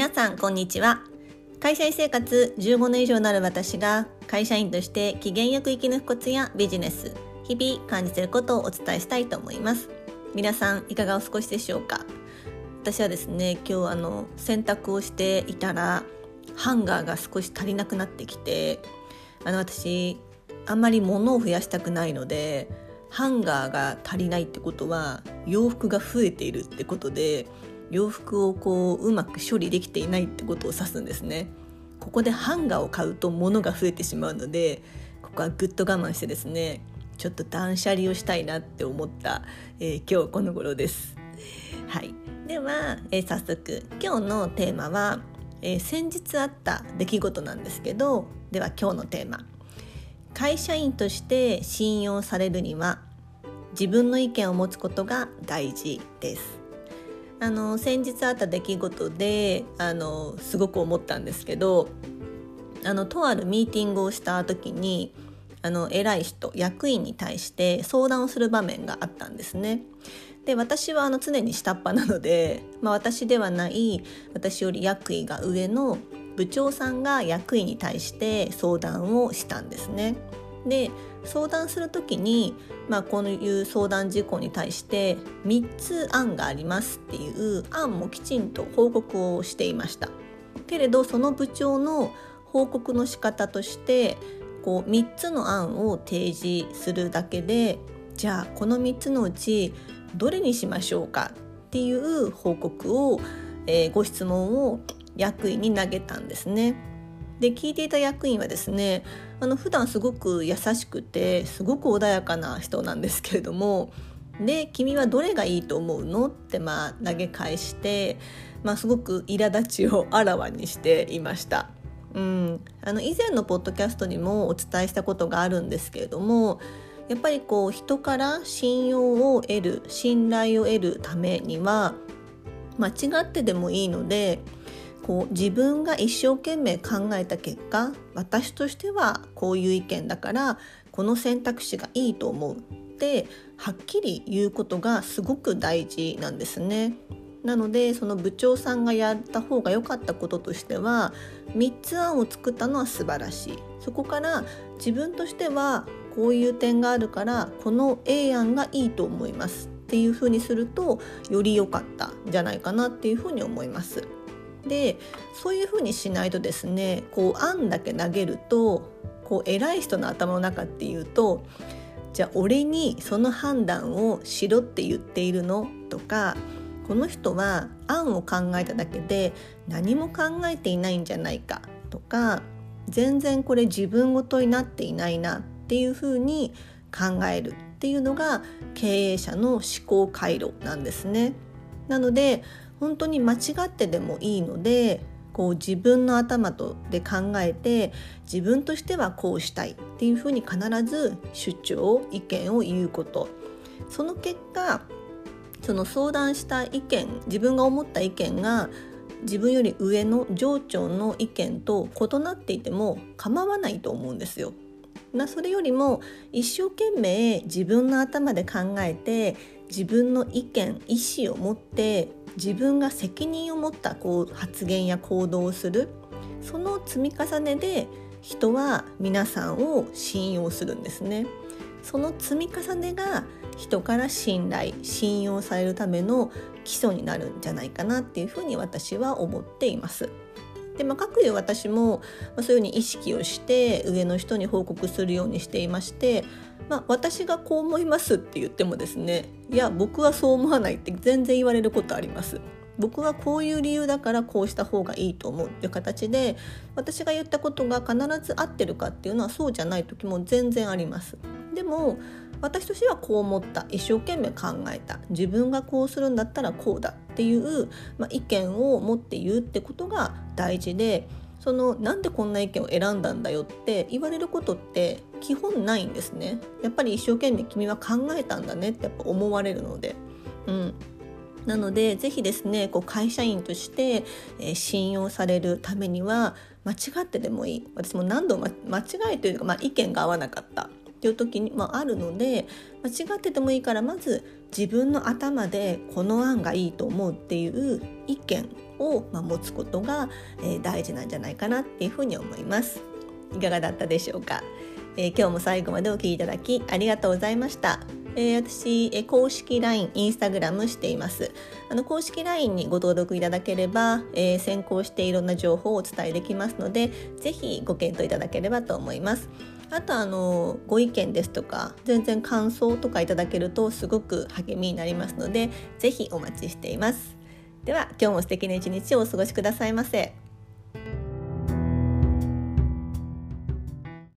皆さんこんにちは。会社員生活15年以上になる私が会社員として機嫌よく生き抜くコツやビジネス日々感じていることをお伝えしたいと思います。皆さんいかがお過ごしでしょうか？私はですね今日あの洗濯をしていたらハンガーが少し足りなくなってきてあの私あんまり物を増やしたくないのでハンガーが足りないってことは洋服が増えているってことで洋服をこううまく処理できていないってことを指すんですね。ここでハンガーを買うと物が増えてしまうのでここはぐっと我慢してですねちょっと断捨離をしたいなって思った、えー、今日この頃です。はい。では、えー、早速今日のテーマは、えー、先日あった出来事なんですけどでは今日のテーマ。会社員として信用されるには自分の意見を持つことが大事ですあの先日あった出来事であのすごく思ったんですけどあのとあるミーティングをした時にあの偉い人役員に対して相談をする場面があったんですね。で私はあの常に下っ端なので、まあ、私ではない私より役員が上の部長さんが役員に対して相談をしたんですね。で相談する時に、まあ、こういう相談事項に対して3つ案がありますっていう案もきちんと報告をしていました。けれどその部長の報告の仕方としてこう3つの案を提示するだけでじゃあこの3つのうちどれにしましょうかっていう報告を、えー、ご質問を役員に投げたんですね。で聞いていた役員はですねあの普段すごく優しくてすごく穏やかな人なんですけれどもで君はどれがいいと思うのってまあ投げ返して、まあ、すごく苛立ちをあらわにしていました。うん、あの以前のポッドキャストにもお伝えしたことがあるんですけれどもやっぱりこう人から信用を得る信頼を得るためには間違ってでもいいのでこう自分が一生懸命考えた結果私としてはこういう意見だからこの選択肢がいいと思うってはっきり言うことがすごく大事なんですね。なのでその部長さんがやった方が良かったこととしては3つ案を作ったのは素晴らしいそこから自分としてはこういう点があるからこの A 案がいいと思いますっていうふうにするとより良かったんじゃないかなっていうふうに思います。でそういうふうにしないとですねこう案だけ投げるとこう偉い人の頭の中っていうとじゃあ俺にその判断をしろって言っているの？とかこの人は案を考えただけで何も考えていないんじゃないか？とか全然これ自分ごとになっていないなっていうふうに考えるっていうのが経営者の思考回路なんですね。なので本当に間違ってでもいいのでこう自分の頭とで考えて自分としてはこうしたいっていうふうに必ず主張意見を言うことその結果その相談した意見自分が思った意見が自分より上の上長の意見と異なっていても構わないと思うんですよ。なそれよりも一生懸命自分の頭で考えて自分の意見意思を持って自分が責任を持ったこう発言や行動をするその積み重ねで人は皆さんを信用するんですね。その積み重ねが人から信頼信用されるための基礎になるんじゃないかなっていうふうに私は思っています。でまあ、各有私も、ま、そういうふうに意識をして上の人に報告するようにしていまして、まあ、私がこう思いますって言ってもですねいや僕はそう思わないって全然言われることあります。僕はこういう理由だからこうした方がいいと思うっていう形で私が言ったことが必ず合ってるかっていうのはそうじゃない時も全然あります。でも私としてはこう思った。一生懸命考えた。自分がこうするんだったらこうだっていう、まあ、意見を持って言うってことが大事でそのなんでこんな意見を選んだんだよって言われることって基本ないんですね。やっぱり一生懸命君は考えたんだねってやっぱ思われるので、うん、なので是非ですねこう会社員として、えー、信用されるためには間違ってでもいい。私も何度も間違いというか、まあ、意見が合わなかった。っていう時にもあるので間違っててもいいからまず自分の頭でこの案がいいと思うっていう意見を持つことが大事なんじゃないかなっていうふうに思います。いかがだったでしょうか、えー、今日も最後までお聴きいただきありがとうございました。えー、私、え、公式 LINE、インスタグラムしています。あの公式 LINE にご登録いただければ、えー、先行していろんな情報をお伝えできますので、ぜひご検討いただければと思います。あとあのご意見ですとか全然感想とかいただけるとすごく励みになりますのでぜひお待ちしていますでは今日も素敵な一日をお過ごしくださいませ